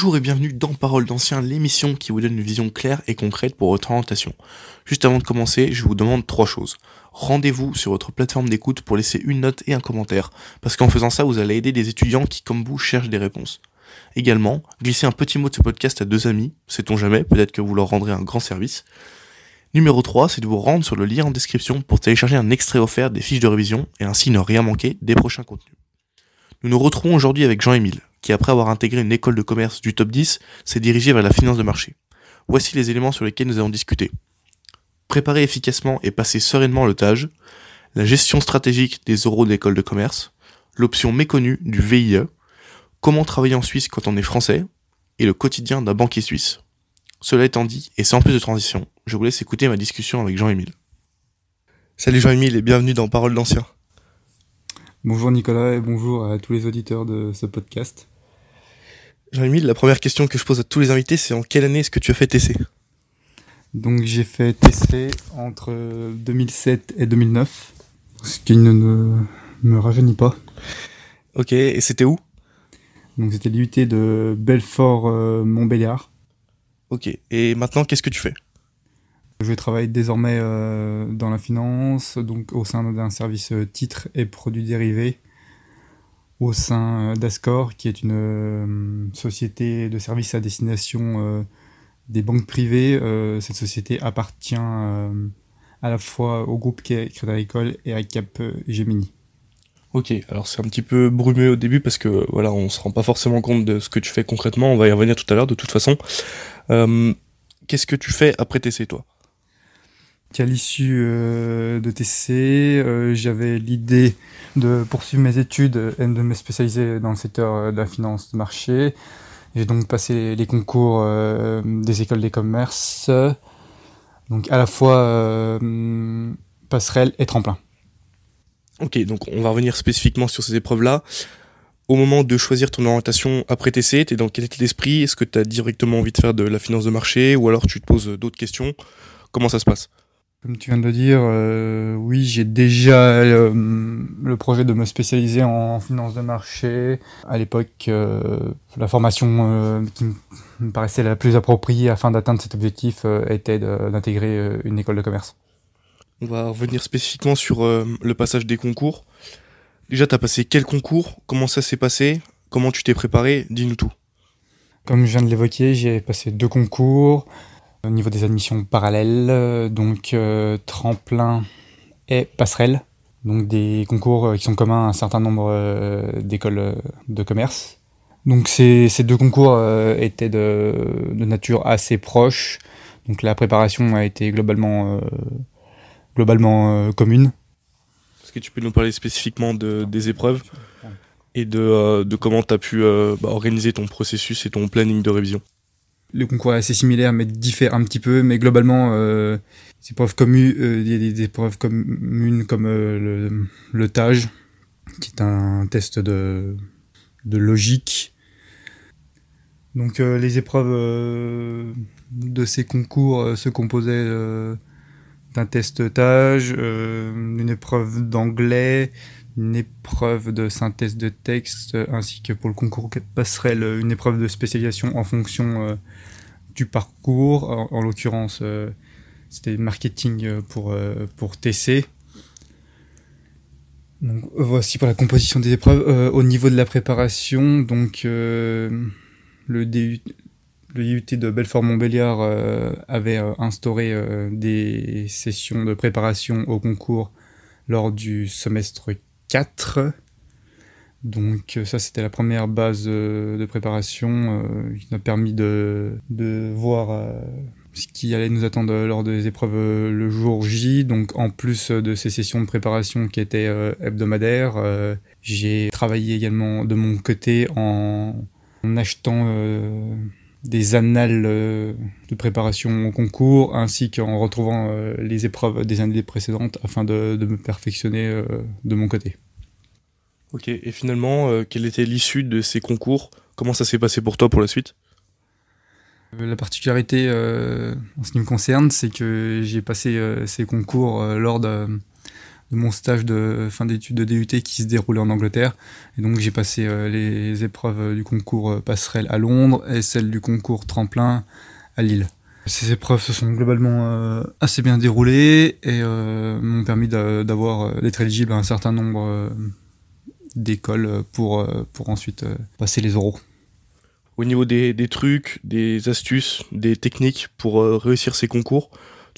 Bonjour et bienvenue dans Parole d'Ancien, l'émission qui vous donne une vision claire et concrète pour votre orientation. Juste avant de commencer, je vous demande trois choses. Rendez-vous sur votre plateforme d'écoute pour laisser une note et un commentaire, parce qu'en faisant ça, vous allez aider des étudiants qui, comme vous, cherchent des réponses. Également, glissez un petit mot de ce podcast à deux amis, sait-on jamais, peut-être que vous leur rendrez un grand service. Numéro 3, c'est de vous rendre sur le lien en description pour télécharger un extrait offert des fiches de révision et ainsi ne rien manquer des prochains contenus. Nous nous retrouvons aujourd'hui avec Jean-Émile, qui après avoir intégré une école de commerce du top 10, s'est dirigé vers la finance de marché. Voici les éléments sur lesquels nous allons discuter. Préparer efficacement et passer sereinement le TAGE, la gestion stratégique des euros d'école de commerce, l'option méconnue du VIE, comment travailler en Suisse quand on est français, et le quotidien d'un banquier suisse. Cela étant dit, et sans plus de transition, je vous laisse écouter ma discussion avec Jean-Émile. Salut Jean-Émile et bienvenue dans Parole d'Ancien. Bonjour Nicolas et bonjour à tous les auditeurs de ce podcast. Jean-Émile, la première question que je pose à tous les invités, c'est en quelle année est-ce que tu as fait TC Donc j'ai fait TC entre 2007 et 2009, ce qui ne me, me rajeunit pas. Ok, et c'était où? Donc c'était l'IUT de Belfort-Montbéliard. ok, et maintenant qu'est-ce que tu fais? Je travaille désormais euh, dans la finance, donc au sein d'un service euh, titres et produits dérivés au sein euh, d'Ascor, qui est une euh, société de services à destination euh, des banques privées. Cette société appartient à la fois au groupe Crédit Agricole et à Cap Gemini. Ok, alors c'est un petit peu brumeux au début parce que voilà, on se rend pas forcément compte de ce que tu fais concrètement. On va y revenir tout à l'heure de toute façon. Qu'est-ce que tu fais après TC toi? Qu'à l'issue euh, de TC, euh, j'avais l'idée de poursuivre mes études et de me spécialiser dans le secteur euh, de la finance de marché. J'ai donc passé les concours des écoles des commerces, donc à la fois passerelle et tremplin. Ok, donc on va revenir spécifiquement sur ces épreuves-là. Au moment de choisir ton orientation après TC, t'es dans quel état d'esprit? Est-ce que tu as directement envie de faire de la finance de marché? Ou alors tu te poses d'autres questions? Comment ça se passe? Comme tu viens de le dire, euh, oui, j'ai déjà euh, le projet de me spécialiser en finance de marché. À l'époque, euh, la formation euh, qui me paraissait la plus appropriée afin d'atteindre cet objectif était d'intégrer une école de commerce. On va revenir spécifiquement sur le passage des concours. Déjà, t'as passé quel concours? Comment ça s'est passé? Comment tu t'es préparé? Dis-nous tout. Comme je viens de l'évoquer, j'ai passé deux concours au niveau des admissions parallèles, euh, donc euh, tremplin et passerelle. Donc des concours euh, qui sont communs à un certain nombre d'écoles de commerce. Donc ces, ces deux concours étaient de, nature assez proche. Donc la préparation a été globalement, globalement commune. Est-ce que tu peux nous parler spécifiquement de, des épreuves et de, de comment tu as pu bah, organiser ton processus et ton planning de révision? Le concours est assez similaire mais diffère un petit peu mais globalement euh, des épreuves communes euh, il y a des, épreuves communes comme euh, le, le TAGE qui est un test de de logique. Donc euh, les épreuves euh, de ces concours euh, se composaient euh, d'un test TAGE euh, une épreuve d'anglais une épreuve de synthèse de texte euh, ainsi que pour le concours passerelle une épreuve de spécialisation en fonction euh, du parcours. En, en l'occurrence, euh, c'était marketing euh, pour, euh, pour TC. Donc, euh, voici pour la composition des épreuves. Euh, au niveau de la préparation, donc euh, le, DU, le IUT de Belfort-Montbéliard euh, avait euh, instauré euh, des sessions de préparation au concours lors du semestre 4. Donc euh, ça c'était la première base euh, de préparation euh, qui nous a permis de, de voir euh, ce qui allait nous attendre lors des épreuves le jour J. Donc en plus de ces sessions de préparation qui étaient hebdomadaires, j'ai travaillé également de mon côté en, en achetant des annales euh, de préparation au concours ainsi qu'en retrouvant euh, les épreuves des années précédentes afin de, de me perfectionner euh, de mon côté. Ok, et finalement, euh, quelle était l'issue de ces concours? Comment ça s'est passé pour toi pour la suite? La particularité euh, en ce qui me concerne, c'est que j'ai passé euh, ces concours lors de- de mon stage de fin d'études de DUT qui se déroulait en Angleterre. Et donc j'ai passé les épreuves du concours passerelle à Londres et celle du concours tremplin à Lille. Ces épreuves se sont globalement assez bien déroulées et m'ont permis d'avoir d'être éligible à un certain nombre d'écoles pour, pour ensuite passer les oraux au niveau des, trucs, des astuces, des techniques pour euh, réussir ces concours,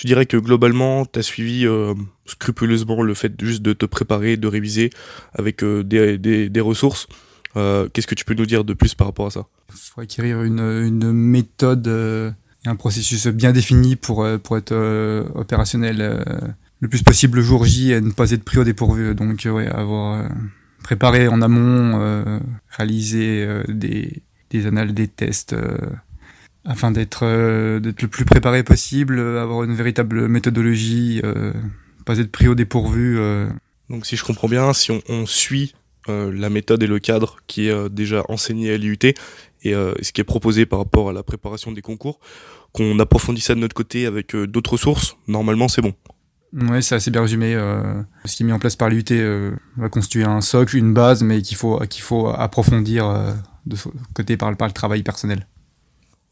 tu dirais que globalement, tu as suivi euh, scrupuleusement le fait juste de te préparer, de réviser avec euh, des, ressources. Qu'est-ce que tu peux nous dire de plus par rapport à ça? Il faut acquérir une, méthode et un processus bien défini pour, pour être opérationnel le plus possible le jour J et ne pas être pris au dépourvu. Donc, ouais, avoir préparé en amont, réalisé des des annales des tests euh, afin d'être euh, d'être le plus préparé possible, avoir une véritable méthodologie, euh, pas être pris au dépourvu. Donc si je comprends bien, si on, suit la méthode et le cadre qui est déjà enseigné à l'IUT et ce qui est proposé par rapport à la préparation des concours, qu'on approfondit ça de notre côté avec d'autres sources, normalement c'est bon. Ouais, c'est assez bien résumé. ce qui est mis en place par l'IUT va constituer un socle, une base, mais qu'il faut qu'il faut approfondir de côté par, par le travail personnel.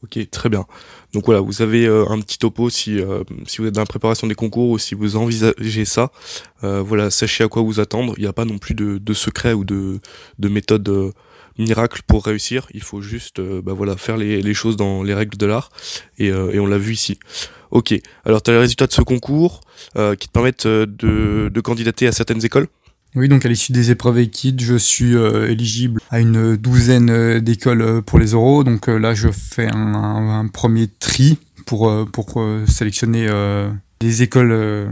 Ok, très bien. Donc voilà, vous avez euh, un petit topo si, euh, si vous êtes dans la préparation des concours ou si vous envisagez ça. Euh, voilà, sachez à quoi vous attendre. Il n'y a pas non plus de, de secret ou de, de méthode miracle pour réussir. Il faut juste bah voilà, faire les, les, choses dans les règles de l'art. Et, et on l'a vu ici. Ok, alors tu as les résultats de ce concours qui te permettent de, de candidater à certaines écoles oui, donc à l'issue des épreuves équites, je suis euh, éligible à une douzaine euh, d'écoles euh, pour les euros. Donc là, je fais un, premier tri pour, pour sélectionner les écoles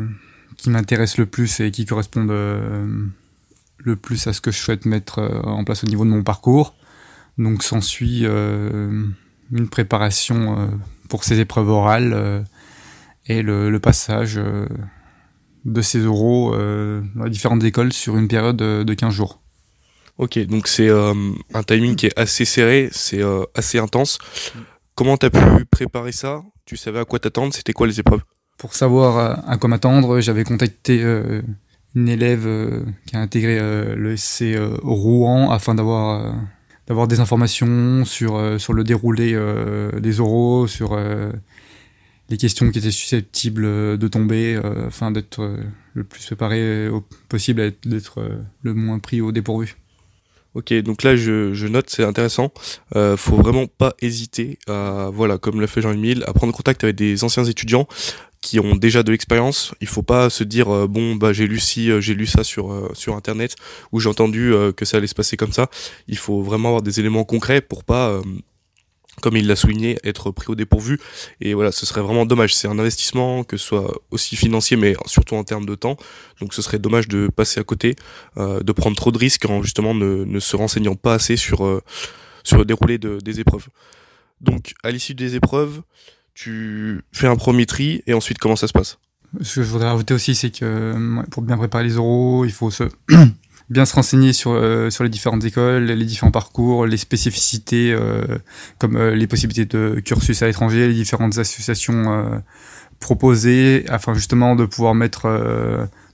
qui m'intéressent le plus et qui correspondent le plus à ce que je souhaite mettre en place au niveau de mon parcours. Donc s'ensuit une préparation pour ces épreuves orales et le passage de ces euros euh, dans les différentes écoles sur une période de 15 jours. Ok, donc c'est euh, un timing qui est assez serré, c'est euh, assez intense. Comment tu as pu préparer ça? Tu savais à quoi t'attendre? C'était quoi les épreuves? Pour savoir à, quoi m'attendre, j'avais contacté une élève qui a intégré le SC Rouen afin d'avoir d'avoir des informations sur sur le déroulé des oraux, sur les questions qui étaient susceptibles euh, de tomber, euh, afin d'être euh, le plus préparé possible, d'être le moins pris au dépourvu. Ok, donc là je, note, c'est intéressant. Euh, faut vraiment pas hésiter à, voilà, comme l'a fait Jean-Emile, à prendre contact avec des anciens étudiants qui ont déjà de l'expérience. Il faut pas se dire bon bah j'ai lu ci, j'ai lu ça sur sur internet ou j'ai entendu que ça allait se passer comme ça. Il faut vraiment avoir des éléments concrets pour pas comme il l'a souligné, être pris au dépourvu. Et voilà, ce serait vraiment dommage. C'est un investissement, que ce soit aussi financier, mais surtout en termes de temps. Donc ce serait dommage de passer à côté, euh, de prendre trop de risques en justement ne, se renseignant pas assez sur, euh, sur le déroulé de, des épreuves. Donc à l'issue des épreuves, tu fais un premier tri et ensuite comment ça se passe? Ce que je voudrais rajouter aussi, c'est que pour bien préparer les oraux, il faut se bien se renseigner sur, euh, sur les différentes écoles, les différents parcours, les spécificités, euh, comme euh, les possibilités de cursus à l'étranger, les différentes associations proposées, afin justement de pouvoir mettre,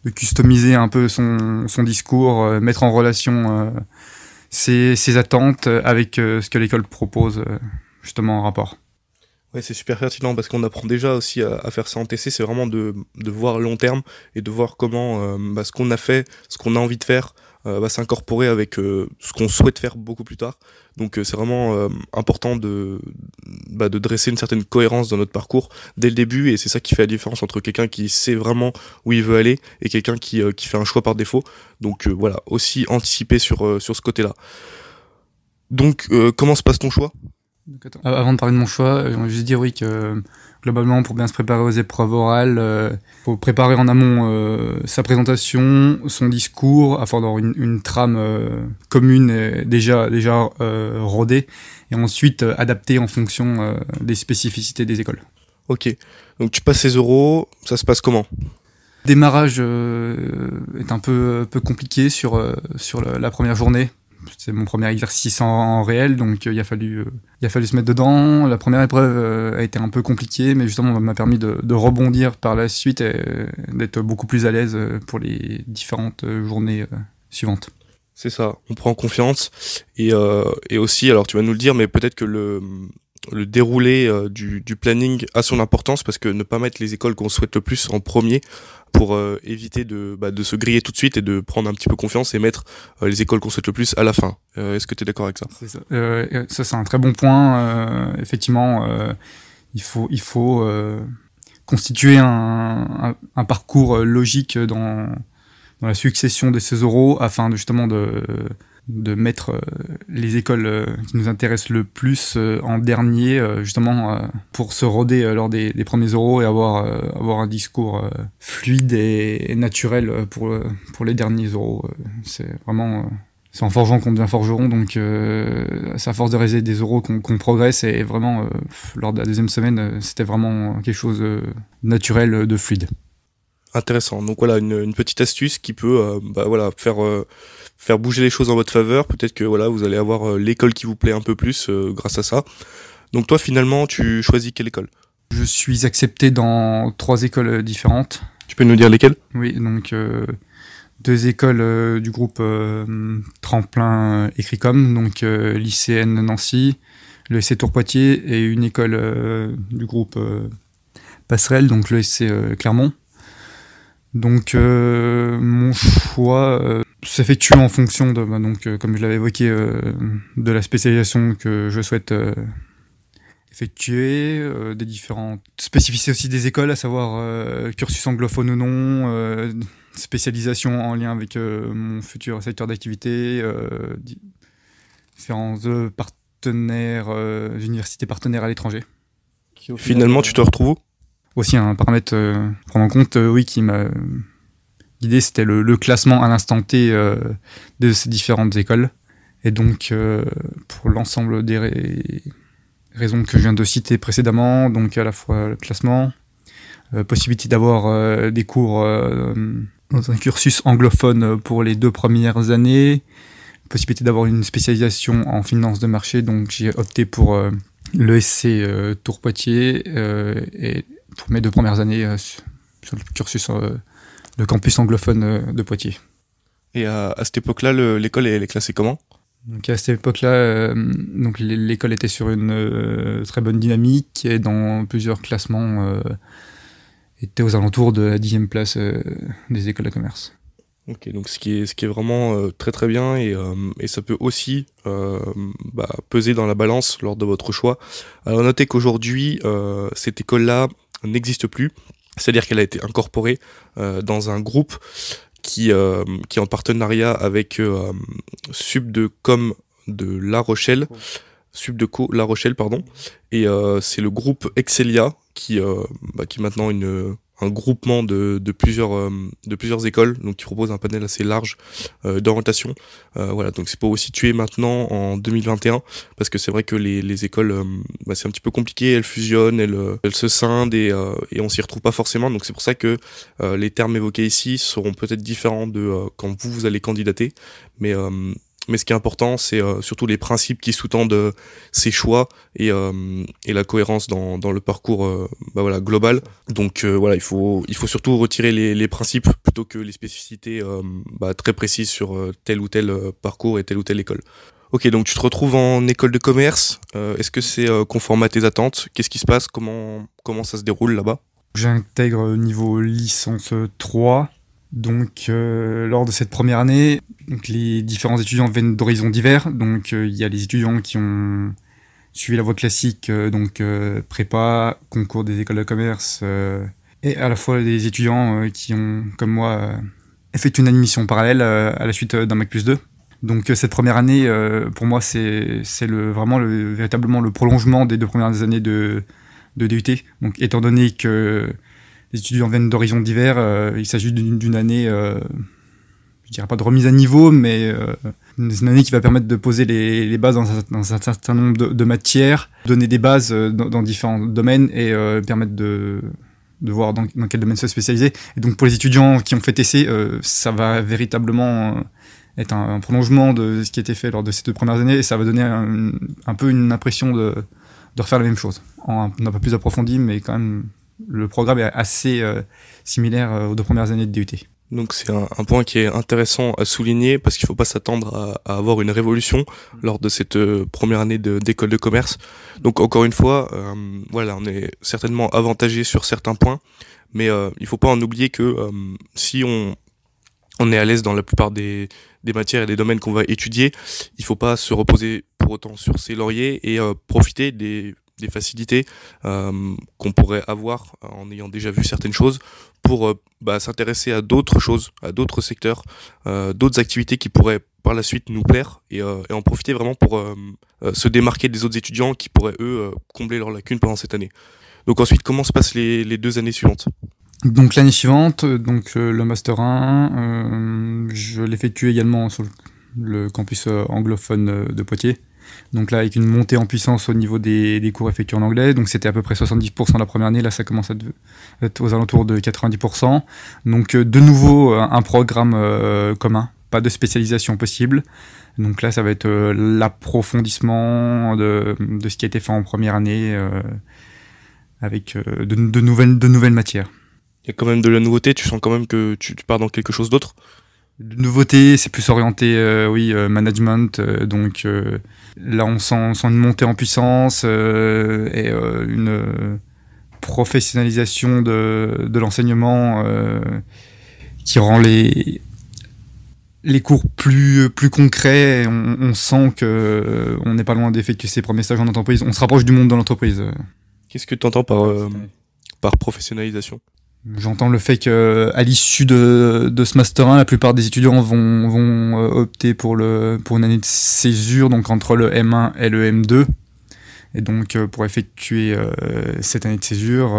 de customiser un peu son, son discours, mettre en relation ses, ses, attentes avec ce que l'école propose justement en rapport. Ouais, c'est super pertinent parce qu'on apprend déjà aussi à, faire ça en TC, c'est vraiment de, de voir long terme et de voir comment euh, bah, ce qu'on a fait, ce qu'on a envie de faire, euh, va s'incorporer avec euh, ce qu'on souhaite faire beaucoup plus tard. Donc c'est vraiment important de, bah, de dresser une certaine cohérence dans notre parcours dès le début et c'est ça qui fait la différence entre quelqu'un qui sait vraiment où il veut aller et quelqu'un qui, qui fait un choix par défaut. Donc voilà, aussi anticiper sur, sur ce côté-là. Donc comment se passe ton choix? Avant de parler de mon choix, j'aimerais juste dire oui que globalement, pour bien se préparer aux épreuves orales, il euh, faut préparer en amont euh, sa présentation, son discours, afin d'avoir une, une, trame euh, commune déjà déjà rodée, et ensuite adapter en fonction des spécificités des écoles. Ok, donc tu passes ces euros, ça se passe comment? Démarrage est un peu peu compliqué sur sur la première journée c'est mon premier exercice en, réel, donc il a fallu il a fallu se mettre dedans. La première épreuve a été un peu compliquée, mais justement m'a permis de, rebondir par la suite et d'être beaucoup plus à l'aise pour les différentes journées suivantes. C'est ça, on prend confiance et, et aussi, alors tu vas nous le dire, mais peut-être que le déroulé euh, du, planning a son importance parce que ne pas mettre les écoles qu'on souhaite le plus en premier pour euh, éviter de, bah, de se griller tout de suite et de prendre un petit peu confiance et mettre euh, les écoles qu'on souhaite le plus à la fin. Est-ce que tu es d'accord avec ça? Ça. c'est un très bon point. effectivement, il faut, il faut constituer un, un, parcours logique dans, dans la succession de ces euros afin justement de de mettre euh, les écoles euh, qui nous intéressent le plus euh, en dernier, justement pour se roder lors des, premiers euros et avoir, avoir un discours fluide et, naturel pour, pour les derniers euros. C'est vraiment c'est en forgeant qu'on devient forgeron, donc c'est à force de réaliser des euros qu'on progresse et vraiment lors de la deuxième semaine, c'était vraiment quelque chose de naturel, de fluide. Intéressant. Donc voilà une, une petite astuce qui peut bah, voilà faire faire bouger les choses en votre faveur. Peut-être que voilà, vous allez avoir euh, l'école qui vous plaît un peu plus euh, grâce à ça. Donc toi, finalement, tu choisis quelle école? Je suis accepté dans trois écoles différentes. Tu peux nous dire lesquelles? Oui, donc euh, deux écoles du groupe Tremplin Écricom, donc lycéenne Nancy, le SC Tour Poitiers et une école du groupe Passerelle, donc le SC Clermont. Donc mon choix s'effectue en fonction de, bah, donc, euh, comme je l'avais évoqué, euh, de la spécialisation que je souhaite euh, effectuer, des différentes spécificités aussi des écoles, à savoir cursus anglophone ou non, spécialisation en lien avec mon futur secteur d'activité, différents partenaires, universités partenaires à l'étranger. Finalement, tu te retrouves Aussi un paramètre prendre en compte, oui, qui m'a L'idée, c'était le, classement à l'instant T euh, de ces différentes écoles. Et donc, euh, pour l'ensemble des raisons que je viens de citer précédemment, donc à la fois le classement, euh, possibilité d'avoir des cours dans un cursus anglophone pour les deux premières années, possibilité d'avoir une spécialisation en finance de marché, donc j'ai opté pour l'ESC Tour Poitiers et pour mes deux premières années sur le cursus le campus anglophone euh, de Poitiers. Et à, cette époque-là, l'école est, classée comment? Donc à cette époque-là, euh, donc l'école était sur une euh, très bonne dynamique et dans plusieurs classements était aux alentours de la dixième place des écoles de commerce. Ok, donc ce qui est ce qui est vraiment très très bien et, et ça peut aussi bah, peser dans la balance lors de votre choix. Alors notez qu'aujourd'hui cette école-là n'existe plus. C'est-à-dire qu'elle a été incorporée euh, dans un groupe qui, euh, qui est en partenariat avec euh, Subdecom de La Rochelle, Subdeco La Rochelle, pardon, et euh, c'est le groupe Excelia qui, bah, qui est maintenant une, un groupement de, de plusieurs euh, de plusieurs écoles donc qui propose un panel assez large euh, d'orientation. Euh, voilà donc c'est pour vous situer maintenant en 2021 parce que c'est vrai que les, les écoles bah, c'est un petit peu compliqué. Elles fusionnent elles, elles se scindent et, et on s'y retrouve pas forcément. Donc c'est pour ça que les termes évoqués ici seront peut-être différents de quand vous vous allez candidater. Mais mais ce qui est important, c'est euh, surtout les principes qui sous-tendent euh, ces choix et, euh, et la cohérence dans, le parcours bah global. Donc voilà, il faut, surtout retirer les, principes plutôt que les spécificités bah, très précises sur tel ou tel parcours et telle ou telle école. Ok, donc tu te retrouves en école de commerce. Est-ce que c'est conforme à tes attentes? Qu'est-ce qui se passe? Comment ça se déroule là-bas? J'intègre niveau licence 3 donc, euh, lors de cette première année, donc, les différents étudiants viennent d'horizons divers. Donc, euh, il y a les étudiants qui ont suivi la voie classique, euh, donc prépa, concours des écoles de commerce, et à la fois des étudiants qui ont, comme moi, effectué une admission parallèle à la suite d'un Mac plus 2. Donc cette première année, pour moi, c'est vraiment le, véritablement le prolongement des deux premières années de, de DUT. Donc étant donné que les étudiants viennent d'horizons divers. Euh, il s'agit d'une année, euh, je dirais pas de remise à niveau, mais euh, une année qui va permettre de poser les, bases dans un, un, certain nombre de, matières, donner des bases dans, dans différents domaines et permettre de, voir dans, quel domaine se spécialiser. Et donc pour les étudiants qui ont fait essai, ça va véritablement être un, prolongement de ce qui a été fait lors de ces deux premières années et ça va donner un, peu une impression de, refaire la même chose. En, un peu plus approfondi, mais quand même, le programme est assez euh, similaire euh, aux deux premières années de DUT. Donc c'est un, point qui est intéressant à souligner parce qu'il ne faut pas s'attendre à, avoir une révolution lors de cette euh, première année d'école de, commerce. Donc encore une fois, voilà, on est certainement avantagé sur certains points, mais il ne faut pas en oublier que si on, est à l'aise dans la plupart des, des matières et des domaines qu'on va étudier, il faut pas se reposer pour autant sur ses lauriers et profiter des, des facilités euh, qu'on pourrait avoir en ayant déjà vu certaines choses pour euh, bah, s'intéresser à d'autres choses, à d'autres secteurs, d'autres activités qui pourraient par la suite nous plaire et, en profiter vraiment pour se démarquer des autres étudiants qui pourraient eux combler leurs lacunes pendant cette année. Donc ensuite, comment se passent les, deux années suivantes? Donc l'année suivante, donc euh, le master 1, euh, je l'effectue également sur le campus euh, anglophone de Poitiers. Donc là, avec une montée en puissance au niveau des, des cours effectués en anglais. Donc c'était à peu près 70% la première année. Là, ça commence à être aux alentours de 90%. Donc de nouveau, un programme commun, pas de spécialisation possible. Donc là, ça va être l'approfondissement de, de, ce qui a été fait en première année avec de, de, nouvelles, de nouvelles matières il y a quand même de la nouveauté. Tu sens quand même que tu, pars dans quelque chose d'autre? De nouveauté, c'est plus orienté, euh, oui, euh, management. Euh, donc là, on sent, une montée en puissance et une professionnalisation de, de l'enseignement qui rend les les cours plus plus concrets. On, on sent que on n'est pas loin d'effectuer ses premiers stages en entreprise. On se rapproche du monde de l'entreprise. Qu'est-ce que tu entends par par professionnalisation? J'entends le fait que à l'issue de, de ce master 1, la plupart des étudiants vont, vont euh, opter pour le pour une année de césure, donc entre le M1 et le M2. Et donc euh, pour effectuer euh, cette année de césure,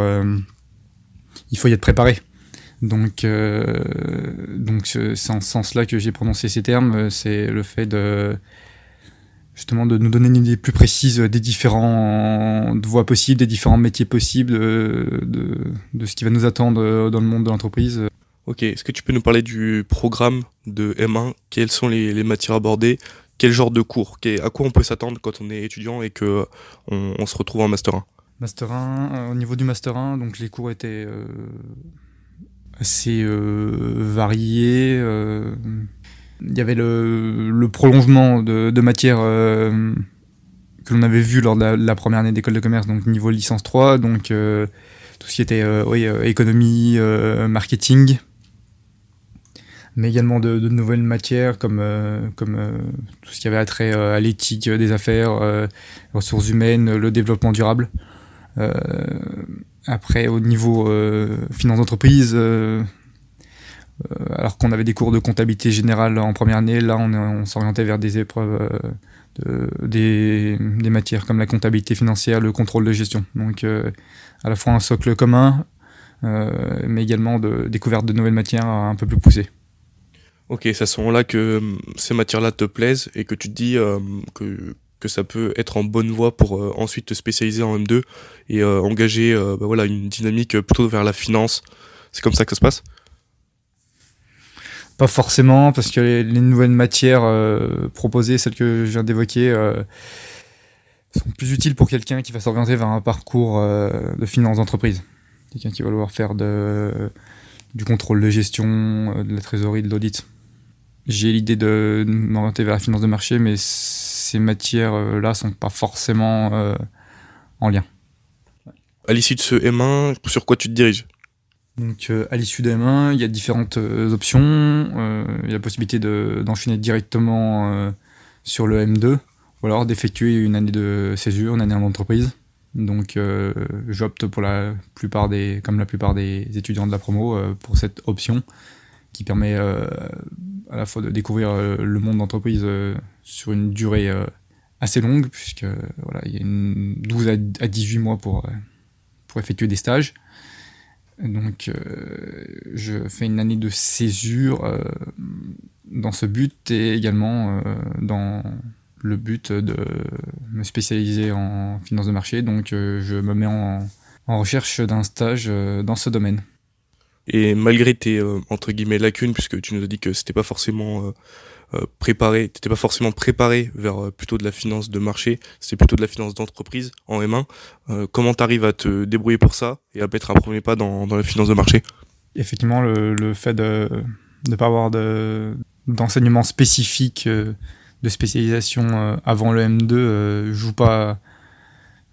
il faut y être préparé. Donc donc c'est en ce sens-là que j'ai prononcé ces termes, c'est le fait de justement de nous donner une idée plus précise des différentes voies possibles, des différents métiers possibles, de, de, ce qui va nous attendre dans le monde de l'entreprise. Ok, est-ce que tu peux nous parler du programme de M1 Quelles sont les, les, matières abordées? Quel genre de cours? À quoi on peut s'attendre quand on est étudiant et que on, on, se retrouve en Master 1 Master 1, euh, au niveau du Master 1, donc les cours étaient euh, assez euh, variés il y avait le, prolongement de, de matières euh, que l'on avait vu lors de la, première année d'école de commerce, donc niveau licence 3, donc euh, tout ce qui était euh, économie, marketing, mais également de, nouvelles matières comme, comme tout ce qui avait attrait à l'éthique des affaires, ressources humaines, le développement durable. après, au niveau finance d'entreprise, alors qu'on avait des cours de comptabilité générale en première année, là on, s'orientait vers des épreuves euh, de, des, matières comme la comptabilité financière, le contrôle de gestion. Donc euh, à la fois un socle commun, mais également de découverte de nouvelles matières un peu plus poussées. Ok, c'est à ce moment-là que ces matières-là te plaisent et que tu te dis que, que ça peut être en bonne voie pour ensuite te spécialiser en M2 et engager bah voilà, une dynamique plutôt vers la finance. C'est comme ça que ça se passe? Pas forcément, parce que les, nouvelles matières euh, proposées, celles que je viens d'évoquer, euh, sont plus utiles pour quelqu'un qui va s'orienter vers un parcours euh, de finance d'entreprise. Quelqu'un qui va vouloir faire de, du contrôle de gestion, de la trésorerie, de l'audit. J'ai l'idée de m'orienter vers la finance de marché, mais ces matières-là sont pas forcément en lien. À l'issue de ce M1, sur quoi tu te diriges? Donc euh, à l'issue des mains, il y a différentes euh, options. Euh, il y a la possibilité d'enchaîner directement sur le M2 ou alors d'effectuer une année de césure, une année en entreprise. Donc j'opte pour la plupart des, comme la plupart des étudiants de la promo, pour cette option qui permet à la fois de découvrir le monde d'entreprise sur une durée assez longue, puisque voilà, il y a une 12 à 18 mois pour, pour effectuer des stages donc, euh, je fais une année de césure euh, dans ce but et également euh, dans le but de me spécialiser en finance de marché. Donc, je me mets en, recherche d'un stage dans ce domaine. Et malgré tes entre guillemets lacunes, puisque tu nous as dit que c'était pas forcément préparé, t'étais pas forcément préparé vers plutôt de la finance de marché, c'est plutôt de la finance d'entreprise en M1. comment t'arrives à te débrouiller pour ça et à mettre un premier pas dans, dans la finance de marché? Effectivement, le, le fait de ne pas avoir de d'enseignement spécifique de spécialisation avant le M2 joue pas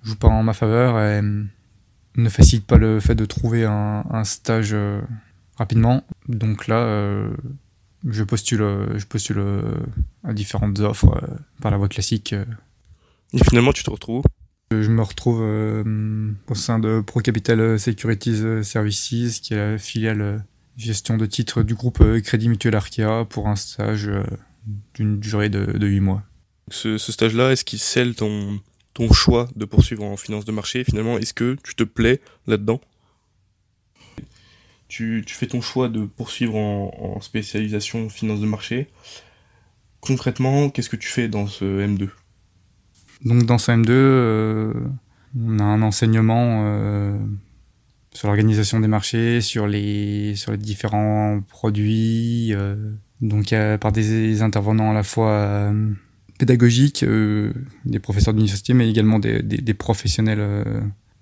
joue pas en ma faveur et ne facilite pas le fait de trouver un, stage rapidement. Donc là, euh, je postule, je postule euh, à différentes offres euh, par la voie classique. Et finalement, tu te retrouves Je me retrouve au sein de ProCapital Securities Services, qui est la filiale gestion de titres du groupe Crédit Mutuel Arkea pour un stage d'une durée de, de 8 mois. Ce, ce stage-là, est-ce qu'il scelle ton, ton choix de poursuivre en finance de marché? Finalement, est-ce que tu te plais là-dedans? Tu, fais ton choix de poursuivre en, spécialisation finance de marché. Concrètement, qu'est-ce que tu fais dans ce M2 Donc dans ce M2, euh, on a un enseignement euh, sur l'organisation des marchés, sur les, différents produits, euh, donc par des intervenants à la fois pédagogiques, des professeurs d'université, mais également des, des professionnels,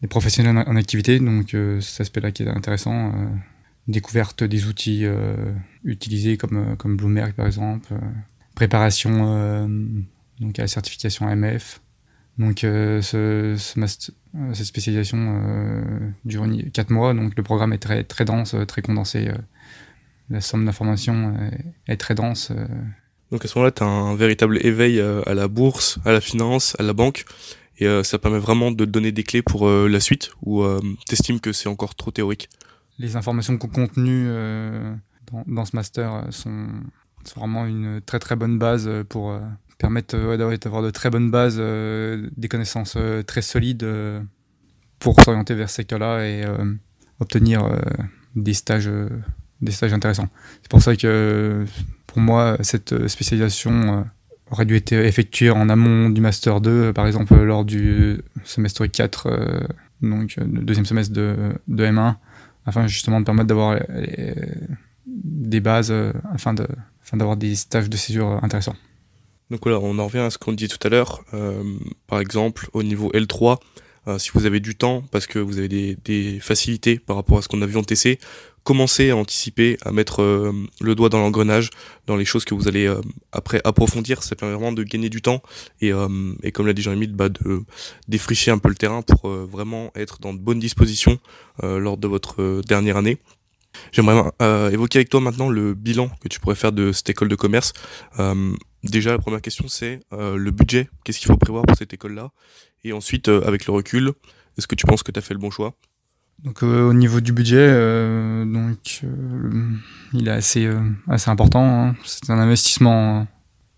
des professionnels en activité. Donc cet aspect-là qui est intéressant découverte des outils euh, utilisés comme, euh, comme Bloomberg par exemple, euh, préparation donc à la certification AMF. Donc ce, cette spécialisation dure 4 mois, donc le programme est très, très dense, très condensé. la somme d'informations est, très dense. Donc à ce moment-là, tu as un véritable éveil à la bourse, à la finance, à la banque, et ça permet vraiment de donner des clés pour la suite, ou tu estimes que c'est encore trop théorique? Les informations contenues euh, dans, ce master euh, sont, vraiment une très très bonne base euh, pour euh, permettre d'avoir de très bonnes bases, des connaissances très solides pour s'orienter vers ces cas-là et obtenir des stages des stages intéressants. C'est pour ça que pour moi cette spécialisation aurait dû être effectuée en amont du master 2 par exemple lors du semestre 4 donc le deuxième semestre de, de M1 afin justement de permettre d'avoir des bases euh, afin de afin d'avoir des stages de césure intéressants. Donc voilà, on en revient à ce qu'on dit tout à l'heure. Euh, par exemple, au niveau L3, euh, si vous avez du temps, parce que vous avez des, facilités par rapport à ce qu'on a vu en TC, commencez à anticiper, à mettre le doigt dans l'engrenage, dans les choses que vous allez après approfondir. Ça permet vraiment de gagner du temps et, et comme l'a dit Jérémy, bah, de défricher un peu le terrain pour vraiment être dans de bonnes dispositions lors de votre dernière année. J'aimerais euh, évoquer avec toi maintenant le bilan que tu pourrais faire de cette école de commerce. Euh, déjà, la première question, c'est euh, le budget. Qu'est-ce qu'il faut prévoir pour cette école-là? Et ensuite, avec le recul, est-ce que tu penses que tu as fait le bon choix? Donc au niveau du budget, donc il est assez assez important. Hein. C'est un investissement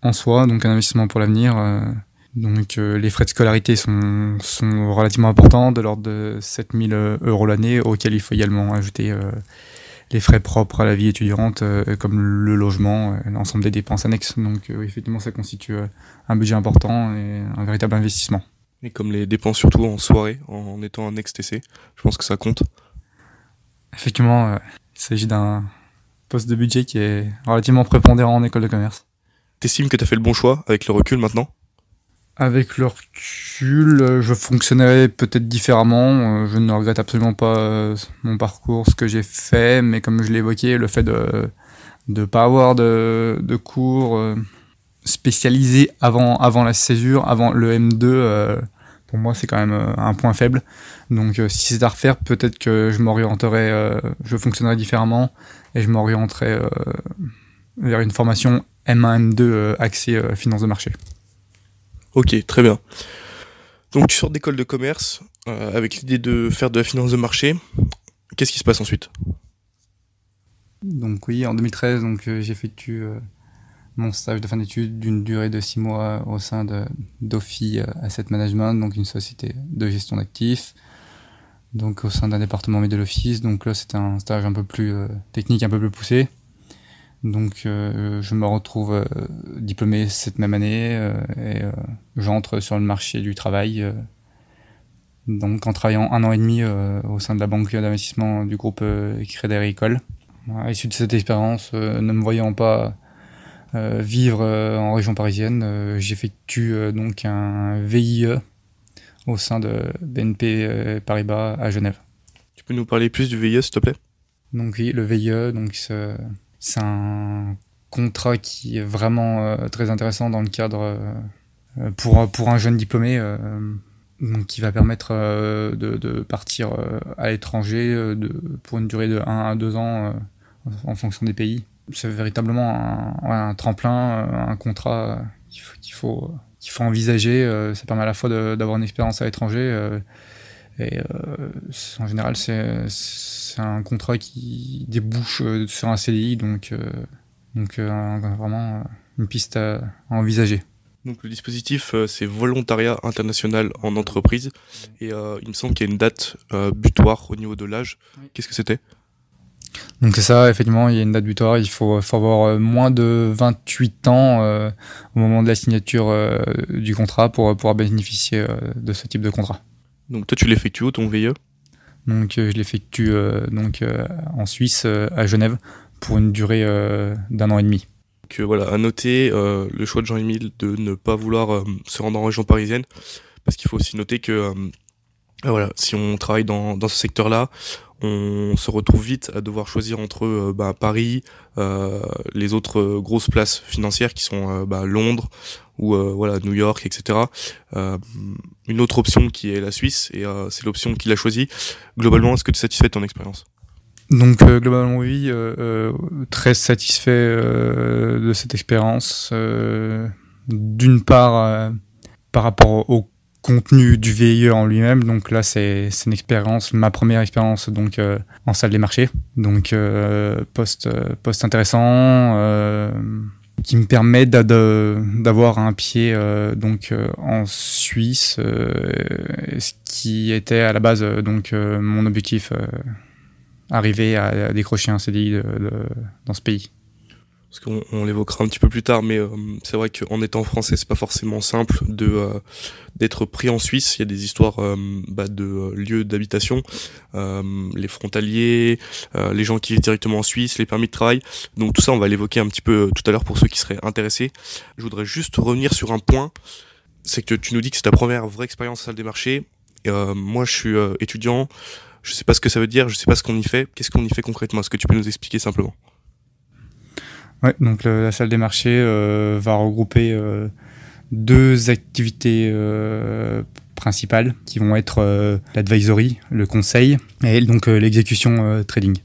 en soi, donc un investissement pour l'avenir. donc les frais de scolarité sont, sont relativement importants, de l'ordre de 7000 euros l'année, auquel il faut également ajouter les frais propres à la vie étudiante, euh, comme le logement, euh, l'ensemble des dépenses annexes. Donc euh, effectivement, ça constitue un budget important et un véritable investissement. Et comme les dépenses surtout en soirée, en étant un ex-TC, je pense que ça compte. Effectivement, il s'agit d'un poste de budget qui est relativement prépondérant en école de commerce. T'estimes que t'as fait le bon choix avec le recul maintenant? Avec le recul, euh, je fonctionnerais peut-être différemment. Euh, je ne regrette absolument pas euh, mon parcours, ce que j'ai fait, mais comme je l'ai évoqué, le fait de ne pas avoir de, cours spécialisés avant, avant la césure, avant le M2, pour moi c'est quand même un point faible. Donc si c'est à refaire, peut-être que je m'orienterai, je fonctionnerai différemment et je m'orienterai vers une formation M1, M2 axée finance de marché. Ok, très bien. Donc tu sors d'école de commerce euh, avec l'idée de faire de la finance de marché. Qu'est-ce qui se passe ensuite? Donc oui, en 2013, donc euh, j'effectue euh, mon stage de fin d'études d'une durée de six mois au sein de d'Ofi Asset Management, donc une société de gestion d'actifs, donc au sein d'un département middle office. Donc là, c'était un stage un peu plus technique, un peu plus poussé. Donc euh, je me retrouve euh, diplômé cette même année euh, et j'entre sur le marché du travail. donc en travaillant un an et demi au sein de la banque d'investissement du groupe Crédit Agricole. À l'issue de cette expérience, ne me voyant pas vivre en région parisienne. J'effectue donc un VIE au sein de BNP Paribas à Genève. Tu peux nous parler plus du VIE, s'il te plaît? Donc oui, le VIE, donc c'est un contrat qui est vraiment très intéressant dans le cadre pour pour un jeune diplômé donc qui va permettre euh, de, partir euh, à l'étranger euh, pour une durée de 1 à 2 ans en fonction des pays. C'est véritablement un, un, tremplin, un contrat qu'il faut, qu'il faut, qu'il faut envisager. Ça permet à la fois d'avoir une expérience à l'étranger et en général c'est, un contrat qui débouche sur un CDI, donc, donc vraiment une piste à envisager. Donc le dispositif, euh, c'est volontariat international en entreprise. Et euh, il me semble qu'il y a une date euh, butoir au niveau de l'âge. Qu'est-ce que c'était? Donc c'est ça, effectivement, il y a une date butoir. Il faut, avoir moins de 28 ans au moment de la signature du contrat pour pouvoir bénéficier de ce type de contrat. Donc toi, tu l'effectues où ton VIE Donc je l'effectue donc en Suisse, à Genève, pour une durée d'un an et demi. Voilà, à noter euh, le choix de Jean-Émile de ne pas vouloir euh, se rendre en région parisienne, parce qu'il faut aussi noter que euh, voilà, si on travaille dans, dans ce secteur-là, on se retrouve vite à devoir choisir entre bah, Paris, les autres grosses places financières qui sont bah, Londres ou voilà New York, etc. une autre option qui est la Suisse et c'est l'option qu'il a choisie. Globalement, est-ce que tu es satisfait de ton expérience? Donc euh, globalement oui, euh, euh, très satisfait de cette expérience. D'une part par rapport au contenu du VIE en lui-même. Donc là, c'est une expérience, ma première expérience donc en salle des marchés. Donc poste poste intéressant qui me permet d'avoir un pied donc en Suisse, ce qui était à la base donc mon objectif arriver à, décrocher un CDI dans ce pays parce qu'on on, l'évoquera un petit peu plus tard, mais euh, c'est vrai qu'en étant français, c'est pas forcément simple de euh, d'être pris en Suisse. Il y a des histoires euh, bah, de lieux d'habitation, les frontaliers, les gens qui vivent directement en Suisse, les permis de travail. Donc tout ça, on va l'évoquer un petit peu tout à l'heure pour ceux qui seraient intéressés. Je voudrais juste revenir sur un point, c'est que tu nous dis que c'est ta première vraie expérience en salle des marchés. moi, je suis étudiant. Je sais pas ce que ça veut dire, je sais pas ce qu'on y fait. Qu'est-ce qu'on y fait concrètement? Est-ce que tu peux nous expliquer simplement? Ouais, donc la salle des marchés euh, va regrouper euh, deux activités euh, principales qui vont être l'advisory, le conseil, et donc l'exécution trading.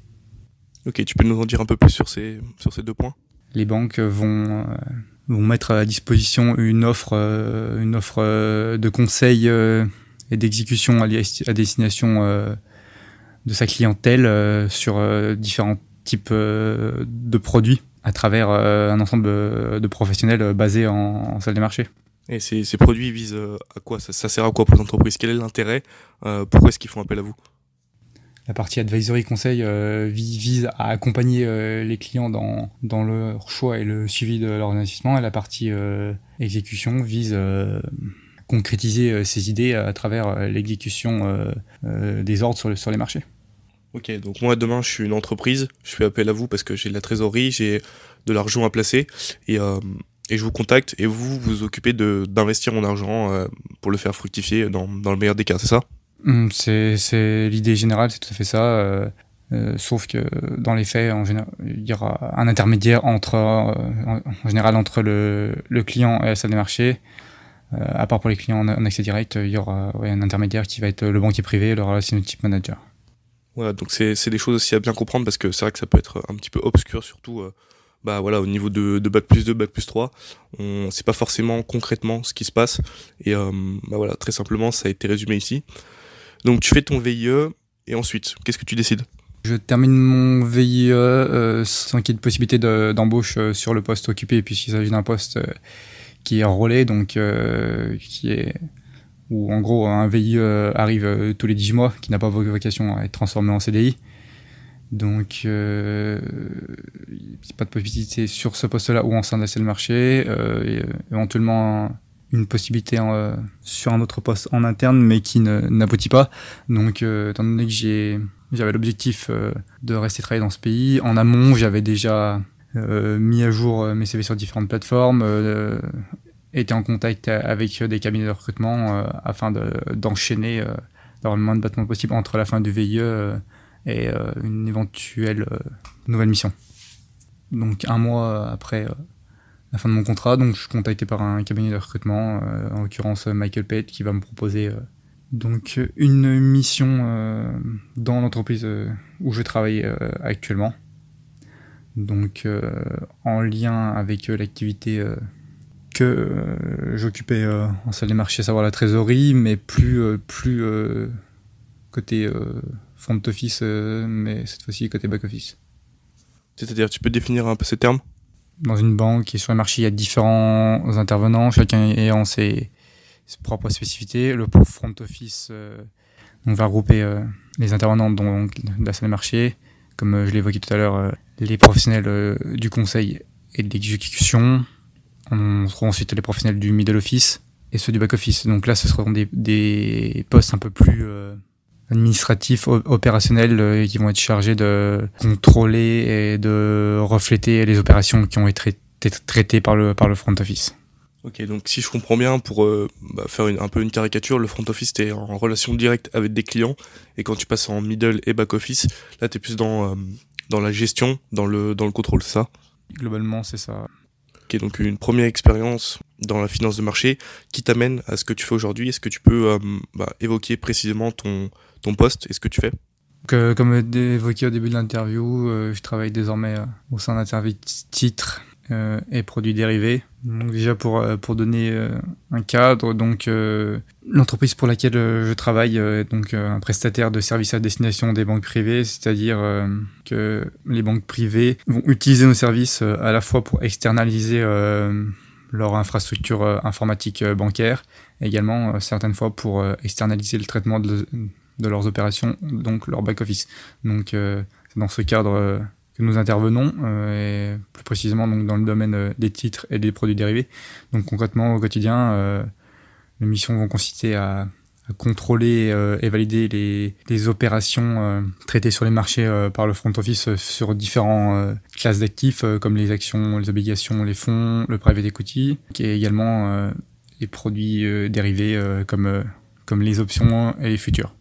Ok, tu peux nous en dire un peu plus sur ces, sur ces deux points? Les banques vont, vont mettre à disposition une offre, une offre de conseil et d'exécution à, destination de sa clientèle euh, sur euh, différents types euh, de produits à travers un ensemble de professionnels basés en, salle des marchés. Et ces, ces produits visent à quoi ça, sert à quoi pour les entreprises? Quel est l'intérêt Pourquoi est-ce qu'ils font appel à vous? La partie advisory conseil vise à accompagner les clients dans, dans leur choix et le suivi de leur investissement et la partie exécution vise à concrétiser ces idées à travers l'exécution des ordres sur, sur les marchés. Ok, donc moi demain je suis une entreprise, je fais appel à vous parce que j'ai de la trésorerie, j'ai de l'argent à placer et, euh, et je vous contacte et vous vous occupez d'investir mon argent euh, pour le faire fructifier dans, dans le meilleur des cas, c'est ça? Mmh, C'est l'idée générale, c'est tout à fait ça. Euh, sauf que dans les faits, en général, il y aura un intermédiaire entre, en, général entre le, le, client et la salle des marchés. à part pour les clients en, accès direct, il y aura un intermédiaire qui va être le banquier privé, le relationship manager. Voilà, donc c'est des choses aussi à bien comprendre parce que c'est vrai que ça peut être un petit peu obscur, surtout euh, bah voilà, au niveau de, bac plus 2, bac plus 3. On sait pas forcément concrètement ce qui se passe. Et euh, bah voilà, très simplement, ça a été résumé ici. Donc tu fais ton VIE et ensuite, qu'est-ce que tu décides? Je termine mon VIE euh, sans qu'il y ait de possibilité d'embauche sur le poste occupé, puisqu'il s'agit d'un poste qui est enrôlé, donc qui est où en gros un VIE euh, arrive euh, tous les 10 mois, qui n'a pas vocation à être transformé en CDI. Donc, euh, pas de possibilité sur ce poste-là ou en sein la marché. Euh, éventuellement, une possibilité sur un autre poste en interne, mais qui n'aboutit pas. Donc, étant donné que j'avais l'objectif de rester travailler dans ce pays, en amont, j'avais déjà mis à jour mes CV sur différentes plateformes, été en contact avec des cabinets de recrutement afin d'enchaîner, d'avoir le moins de battements possible entre la fin du VIE et une éventuelle nouvelle mission. Donc un mois après la fin de mon contrat, donc je suis contacté par un cabinet de recrutement, en l'occurrence Michael Pate, qui va me proposer donc une mission euh, dans l'entreprise euh, où je travaille euh, actuellement. Donc en lien avec l'activité que j'occupais en salle des marchés, à savoir la trésorerie, mais plus, plus côté front office, mais cette fois-ci côté back office. C'est-à-dire, tu peux définir un peu ces termes? Dans une banque et sur le marché, il y a différents intervenants, chacun ayant ses, ses propres spécificités. Le front office euh, on va regrouper euh, les intervenants donc, de la salle marché, comme euh, je l'évoquais tout à l'heure, les professionnels du conseil et de l'exécution. On trouve ensuite les professionnels du middle office et ceux du back office. Donc là, ce seront des, des postes un peu plus administratifs, opérationnels, qui vont être chargés de contrôler et de refléter les opérations qui ont été traitées par le, par le front office. Ok, donc si je comprends bien, pour euh, bah, faire un peu une caricature, le front office, t'es en relation directe avec des clients, et quand tu passes en middle et back office, là t'es plus dans, euh, dans la gestion, dans le, dans le contrôle, c'est ça? Globalement, c'est ça. Ok, donc une première expérience dans la finance de marché qui t'amène à ce que tu fais aujourd'hui. Est-ce que tu peux euh, bah, évoquer précisément ton, ton poste et ce que tu fais? Que, Comme évoqué au début de l'interview, je travaille désormais au sein d'un service titre euh, et produits dérivés. Donc déjà pour euh, pour donner euh, un cadre, donc l'entreprise pour laquelle je travaille est donc un prestataire de services à destination des banques privées, c'est-à-dire que les banques privées vont utiliser nos services à la fois pour externaliser leur infrastructure informatique bancaire, également certaines fois pour externaliser le traitement de, de, leurs opérations, donc leur back office. Donc c'est dans ce cadre que nous intervenons, euh, et plus précisément donc dans le domaine euh, des titres et des produits dérivés. Donc concrètement au quotidien, euh, les missions vont consister à, contrôler et valider les, les opérations traitées sur les marchés par le front office sur différentes classes d'actifs comme les actions, les obligations, les fonds, le private equity, qui est également les produits dérivés comme, comme les options et les futurs.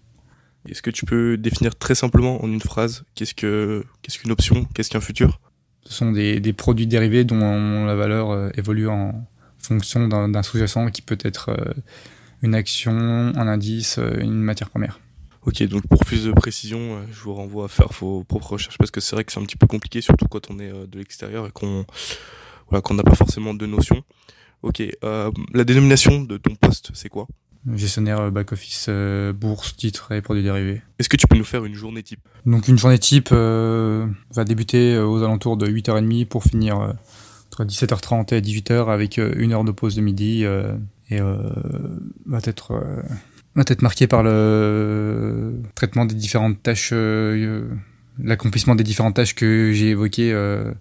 Est-ce que tu peux définir très simplement en une phrase qu'est-ce que qu'est-ce qu'une option, qu'est-ce qu'un futur? Ce sont des, des, produits dérivés dont la valeur euh, évolue en fonction d'un sous-jacent qui peut être euh, une action, un indice, euh, une matière première. Ok, donc pour plus de précision, je vous renvoie à faire vos propres recherches parce que c'est vrai que c'est un petit peu compliqué, surtout quand on est de l'extérieur et qu'on voilà, qu'on n'a pas forcément de notions. Ok, la dénomination de ton poste, c'est quoi? Gestionnaire euh, back-office, euh, bourse, titres et produits dérivés. Est-ce que tu peux nous faire une journée type? Donc une journée type euh, va débuter aux alentours de 8h30 pour finir entre 17h30 et 18h avec une heure de pause de midi et va être va être marqué par le traitement des différentes tâches l'accomplissement des différentes tâches que j'ai évoquées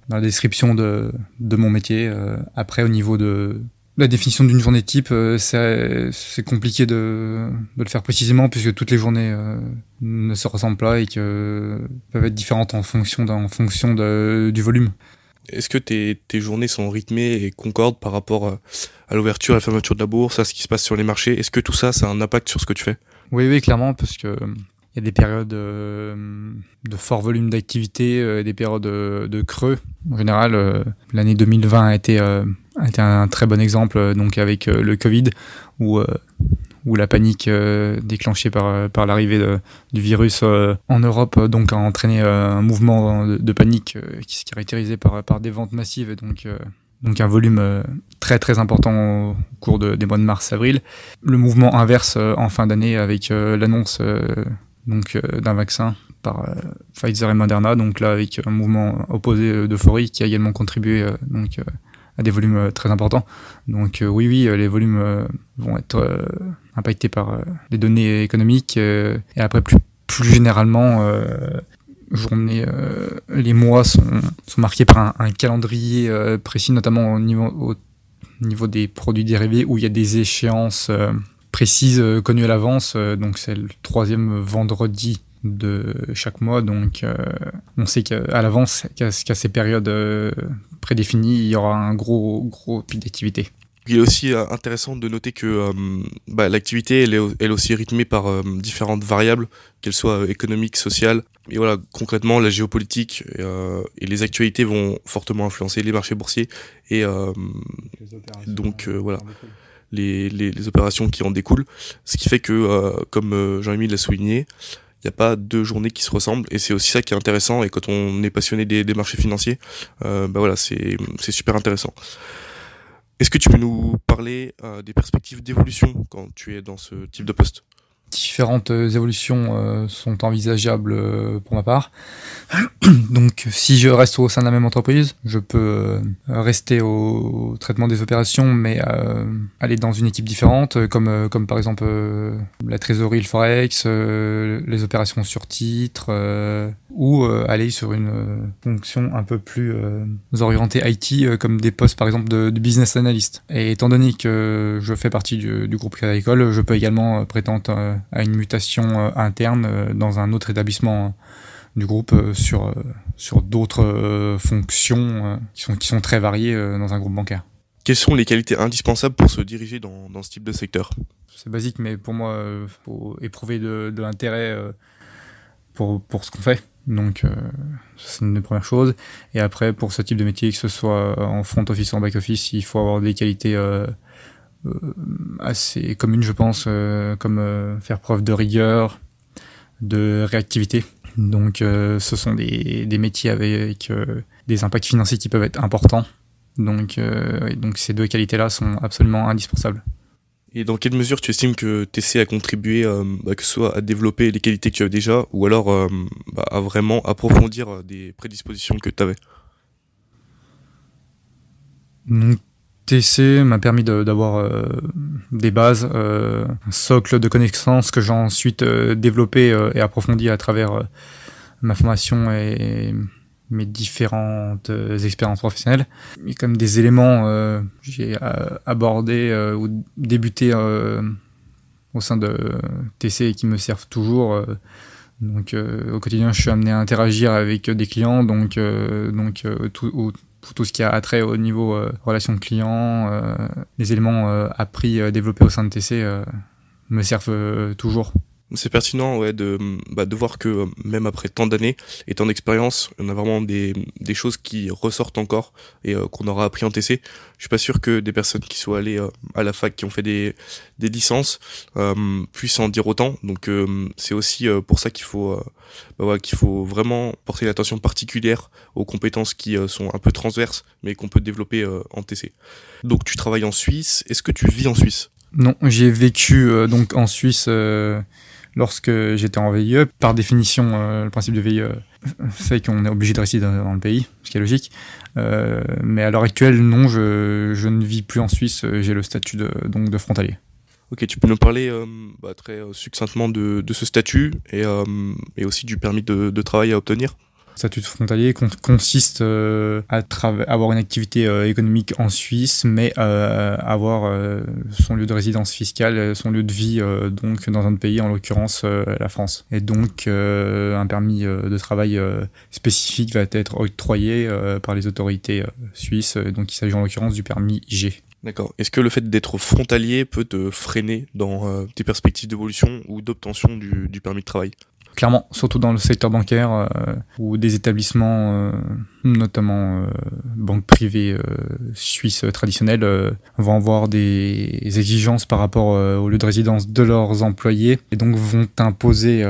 dans la description de, de mon métier. après, au niveau de, la définition d'une journée type, euh, c'est compliqué de, de, le faire précisément puisque toutes les journées euh, ne se ressemblent pas et que peuvent être différentes en fonction, en fonction de, du volume. Est-ce que tes, tes, journées sont rythmées et concordent par rapport euh, à l'ouverture et à la fermeture de la bourse, à ce qui se passe sur les marchés? Est-ce que tout ça, ça a un impact sur ce que tu fais? Oui, oui, clairement, parce que il y a des périodes de fort volume d'activité, et des périodes de, creux. En général, l'année 2020 a été a été un très bon exemple euh, donc avec euh, le Covid où euh, où la panique déclenchée par, par l'arrivée du virus en Europe donc a entraîné un mouvement de, panique qui se caractérisait par, par des ventes massives et donc, donc un volume très très important au cours des mois de mars-avril. Le mouvement inverse en fin d'année avec l'annonce donc d'un vaccin par Pfizer et Moderna, donc là avec un mouvement opposé d'euphorie qui a également contribué donc à des volumes euh, très importants. Donc euh, oui, oui, euh, les volumes vont être impactés par les données économiques et après plus plus généralement journée, les mois sont, sont marqués par un, calendrier précis, notamment au niveau, au niveau des produits dérivés où il y a des échéances précises connues à l'avance. donc c'est le troisième vendredi de chaque mois. Donc, euh, on sait qu'à l'avance, qu'à ces périodes euh, prédéfinies, il y aura un gros, gros pic d'activité. Il est aussi euh, intéressant de noter que bah, l'activité, elle est, elle aussi rythmée par différentes variables, qu'elles soient économiques, sociales. Et voilà, concrètement, la géopolitique et, les actualités vont fortement influencer les marchés boursiers et donc voilà les, les, opérations qui en découlent. Ce qui fait que, comme Jean-Émile l'a souligné, il n'y a pas deux journées qui se ressemblent et c'est aussi ça qui est intéressant et quand on est passionné des, marchés financiers, euh, bah voilà, c'est super intéressant. Est-ce que tu peux nous parler euh, des perspectives d'évolution quand tu es dans ce type de poste? Différentes euh, évolutions euh, sont envisageables euh, pour ma part. Donc si je reste au sein de la même entreprise, je peux rester au traitement des opérations mais aller dans une équipe différente comme comme par exemple la trésorerie, le forex, les opérations sur titre ou aller sur une fonction un peu plus orientée IT comme des postes par exemple de, business analyst. Et étant donné que je fais partie du, du groupe Crédit Agricole, je peux également prétendre à une mutation euh, interne euh, dans un autre établissement euh, du groupe sur, sur d'autres fonctions qui, sont, qui sont très variées dans un groupe bancaire. Quelles sont les qualités indispensables pour se diriger dans, dans ce type de secteur? C'est basique, mais pour moi, il faut éprouver de, de l'intérêt pour, pour ce qu'on fait. Donc, c'est une des premières choses. Et après, pour ce type de métier, que ce soit en front office ou en back office, il faut avoir des qualités euh, assez commune, je pense, euh, comme euh, faire preuve de rigueur, de réactivité. Donc, ce sont des, des, métiers avec des impacts financiers qui peuvent être importants. Donc, donc ces deux qualités-là sont absolument indispensables. Et dans quelle mesure tu estimes que TC a contribué, bah, que ce soit à développer les qualités que tu as déjà, ou alors bah, à vraiment approfondir des prédispositions que tu avais? TC m'a permis d'avoir euh, des bases, euh, un socle de connaissances que j'ai ensuite euh, développé et approfondi à travers ma formation et mes différentes expériences professionnelles. Comme des éléments j'ai abordé ou débuté au sein de TC qui me servent toujours. donc au quotidien, je suis amené à interagir avec des clients, donc donc tout, tout ce qui a attrait au niveau euh, relation client, euh, les éléments euh, appris, développés au sein de TC me servent toujours. C'est pertinent ouais, de, bah, de voir que même après tant d'années et tant d'expérience, on a vraiment des, des choses qui ressortent encore et qu'on aura appris en TC. Je suis pas sûr que des personnes qui soient allées à la fac, qui ont fait des, des licences, puissent en dire autant. Donc c'est aussi pour ça qu'il faut bah qu'il faut vraiment porter une attention particulière aux compétences qui euh, sont un peu transverses, mais qu'on peut développer euh, en TC. Donc tu travailles en Suisse. Est-ce que tu vis en Suisse? Non, j'ai vécu euh, donc en Suisse lorsque j'étais en VIE. Par définition, le principe de VIE fait qu'on est obligé de rester dans, le pays, ce qui est logique. mais à l'heure actuelle, non, je, ne vis plus en Suisse. J'ai le statut de, donc de frontalier. Ok, tu peux nous parler euh, bah, très euh, succinctement de, ce statut et, euh, aussi du permis de, travail à obtenir? Statut frontalier consiste à avoir une activité économique en Suisse, mais avoir son lieu de résidence fiscale, son lieu de vie donc dans un pays, en l'occurrence la France. Et donc un permis de travail spécifique va être octroyé par les autorités suisses. Donc il s'agit en l'occurrence du permis G. D'accord. Est-ce que le fait d'être frontalier peut te freiner dans euh, tes perspectives d'évolution ou d'obtention du, permis de travail? Clairement, surtout dans le secteur bancaire euh, ou des établissements, euh, notamment banques privées suisses traditionnelles, vont avoir des exigences par rapport au lieu de résidence de leurs employés et donc vont imposer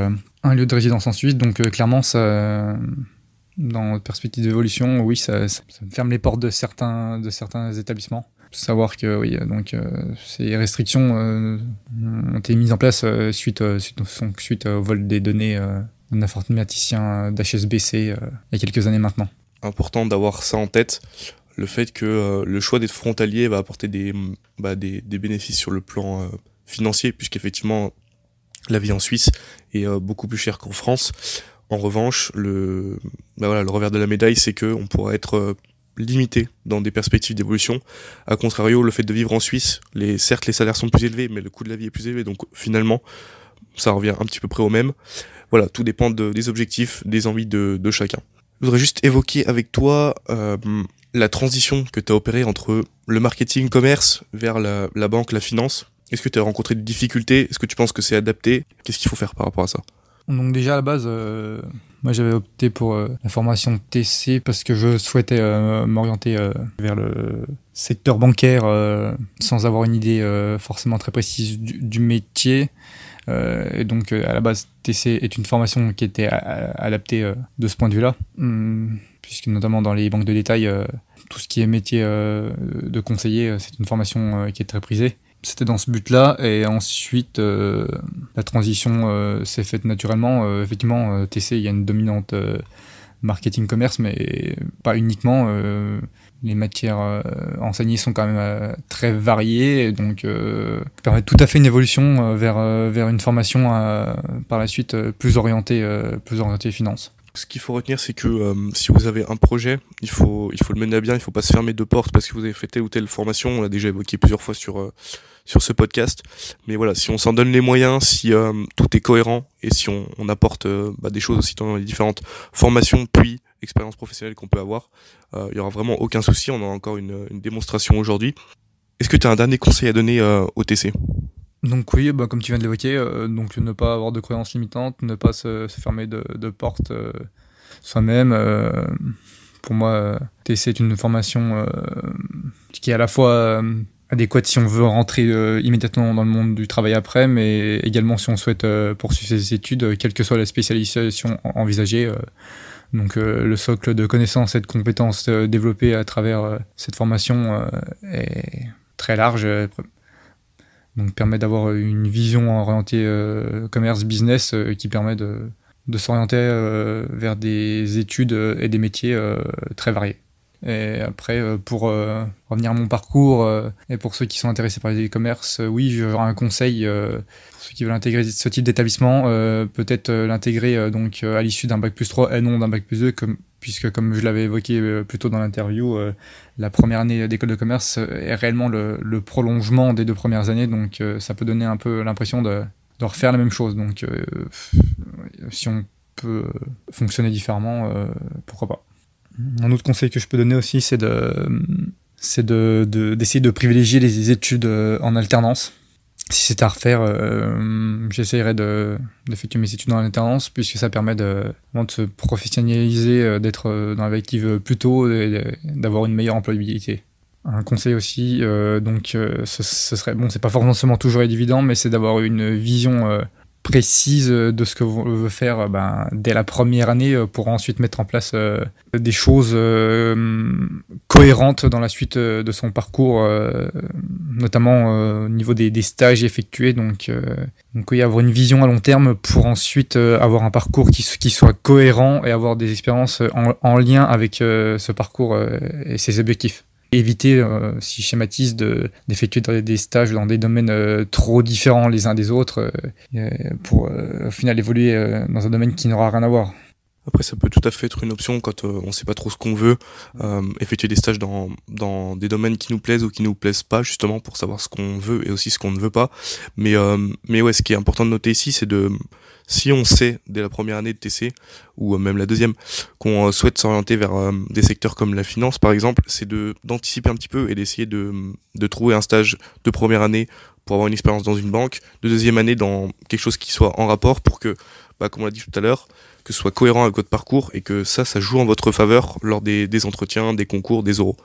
un lieu de résidence en Suisse. Donc clairement, ça, dans perspective d'évolution, oui, ça, ferme les portes de certains, de certains établissements savoir que oui, donc euh, ces restrictions euh, ont été mises en place euh, suite, au vol des données d'un informaticien d'HSBC il y a quelques années maintenant. Important d'avoir ça en tête, le fait que le choix d'être frontalier va apporter des, bah, bénéfices sur le plan financier, puisqu'effectivement la vie en Suisse est beaucoup plus chère qu'en France. En revanche, le, bah le revers de la médaille, c'est que on pourra être limité dans des perspectives d'évolution. A contrario, le fait de vivre en Suisse, certes les salaires sont plus élevés, mais le coût de la vie est plus élevé, donc finalement, ça revient un petit peu près au même. voilà, tout dépend des objectifs, des envies de, chacun. Je voudrais juste évoquer avec toi euh, la transition que tu as opérée entre le marketing commerce vers la banque, la finance. Est-ce que tu as rencontré des difficultés? Est-ce que tu penses que c'est adapté? Qu'est-ce qu'il faut faire par rapport à ça? Donc déjà à la base, euh, moi j'avais opté pour euh, la formation TC parce que je souhaitais euh, m'orienter vers le secteur bancaire sans avoir une idée forcément très précise du, métier. et donc à la base TC est une formation qui était adaptée de ce point de vue-là, hum, puisque notamment dans les banques de détail, tout ce qui est métier de conseiller, c'est une formation qui est très prisée c'était dans ce but-là. Et ensuite, euh, la transition euh, s'est faite naturellement. Euh, effectivement, TC, il y a une dominante marketing commerce, mais pas uniquement. les matières enseignées sont quand même très variées, donc ça permet tout à fait une évolution vers, vers une formation par la suite plus orientée, plus orientée finance ce qu'il faut retenir, c'est que si vous avez un projet, il faut, il faut le mener à bien, il ne faut pas se fermer de porte parce que vous avez fait telle ou telle formation. On l'a déjà évoqué plusieurs fois sur, sur ce podcast. Mais voilà, si on s'en donne les moyens, si euh, tout est cohérent et si on, on apporte euh, bah, des choses aussi dans les différentes formations puis expériences professionnelles qu'on peut avoir, euh, il y aura vraiment aucun souci. On a encore une, une démonstration aujourd'hui. Est-ce que tu as un dernier conseil à donner au TC donc oui, bah, comme tu viens de l'évoquer, donc ne pas avoir de croyances limitantes, ne pas se, se fermer de, de portes soi-même. pour moi, TC est une formation qui est à la fois adéquate si on veut rentrer euh, immédiatement dans le monde du travail après, mais également si on souhaite euh, poursuivre ses études, euh, quelle que soit la spécialisation envisagée. donc le socle de connaissances et de compétences développées à travers cette formation est très large. donc permet d'avoir une vision orientée commerce business qui permet de, de s'orienter vers des études et des métiers très variés. Et après, euh, pour euh, revenir à mon parcours, euh, et pour ceux qui sont intéressés par les e-commerce, oui, j'aurais un conseil, pour ceux qui veulent intégrer ce type d'établissement, peut-être l'intégrer donc à l'issue d'un bac plus 3 et non d'un bac plus 2, comme, puisque comme je l'avais évoqué plus tôt dans l'interview, la première année d'école de commerce est réellement le, prolongement des deux premières années, donc ça peut donner un peu l'impression de, refaire la même chose. Donc si on peut fonctionner différemment, pourquoi pas. Un autre conseil que je peux donner aussi, c'est de c'est de, d'essayer de, privilégier les études euh, en alternance. Si c'est à refaire, euh, j'essaierai de, d'effectuer mes études en alternance, puisque ça permet de, de se professionnaliser, euh, d'être dans la vie plus tôt et d'avoir une meilleure employabilité. Un conseil aussi, donc ce, ce, serait, bon, c'est pas forcément toujours évident, mais c'est d'avoir une vision précise de ce que vous veut faire ben, dès la première année euh, pour ensuite mettre en place euh, des choses euh, cohérentes dans la suite de son parcours, notamment au niveau des, stages effectués. Donc, donc oui, avoir une vision à long terme pour ensuite avoir un parcours qui, soit cohérent et avoir des expériences en, en lien avec ce parcours et ses objectifs éviter, euh, si je schématise, d'effectuer des stages dans des domaines euh, trop différents les uns des autres euh, pour au final évoluer dans un domaine qui n'aura rien à voir. Après, ça peut tout à fait être une option quand on sait pas trop ce qu'on veut, effectuer des stages dans, dans des domaines qui nous plaisent ou qui nous plaisent pas, justement pour savoir ce qu'on veut et aussi ce qu'on ne veut pas. Mais, mais ouais, ce qui est important de noter ici, c'est de si on sait dès la première année de TC ou euh, même la deuxième qu'on euh, souhaite s'orienter vers euh, des secteurs comme la finance par exemple, c'est de d'anticiper un petit peu et d'essayer de, de trouver un stage de première année pour avoir une expérience dans une banque, de deuxième année dans quelque chose qui soit en rapport pour que, bah, comme on l'a dit tout à l'heure, que ce soit cohérent avec votre parcours et que ça, ça joue en votre faveur lors des, des entretiens, des concours, des oraux.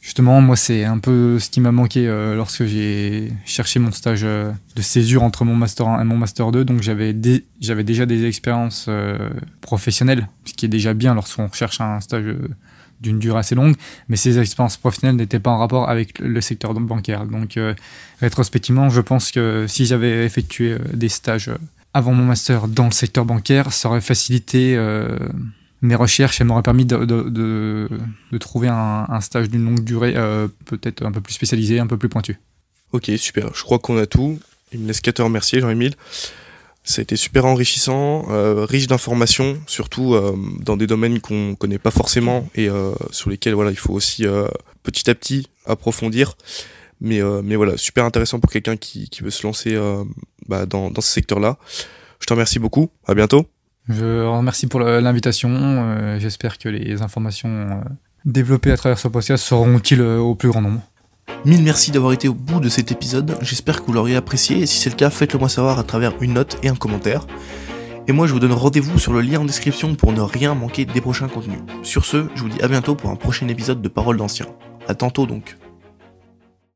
Justement, moi, c'est un peu ce qui m'a manqué euh, lorsque j'ai cherché mon stage euh, de césure entre mon master 1 et mon master 2. Donc, j'avais déjà des expériences euh, professionnelles, ce qui est déjà bien lorsqu'on cherche un stage d'une durée assez longue. Mais ces expériences professionnelles n'étaient pas en rapport avec le secteur bancaire. Donc, rétrospectivement, je pense que si j'avais effectué des stages avant mon master dans le secteur bancaire, ça aurait facilité mes recherches, elles m'auraient permis de, de, trouver un, un stage d'une longue durée, euh, peut-être un peu plus spécialisé, un peu plus pointu. Ok, super. Je crois qu'on a tout. Il me laisse qu'à te remercier, Jean-Émile. Ça a été super enrichissant, euh, riche d'informations, surtout euh, dans des domaines qu'on connaît pas forcément et sur lesquels voilà il faut aussi petit à petit approfondir. Mais, mais voilà, super intéressant pour quelqu'un qui, qui veut se lancer bah, dans, dans ce secteur-là. Je te remercie beaucoup. À bientôt. Je remercie pour l'invitation. J'espère que les informations développées à travers ce podcast seront utiles au plus grand nombre. Mille merci d'avoir été au bout de cet épisode, j'espère que vous l'aurez apprécié et si c'est le cas, faites-le moi savoir à travers une note et un commentaire. Et moi je vous donne rendez-vous sur le lien en description pour ne rien manquer des prochains contenus. Sur ce, je vous dis à bientôt pour un prochain épisode de Paroles d'Anciens. A tantôt donc.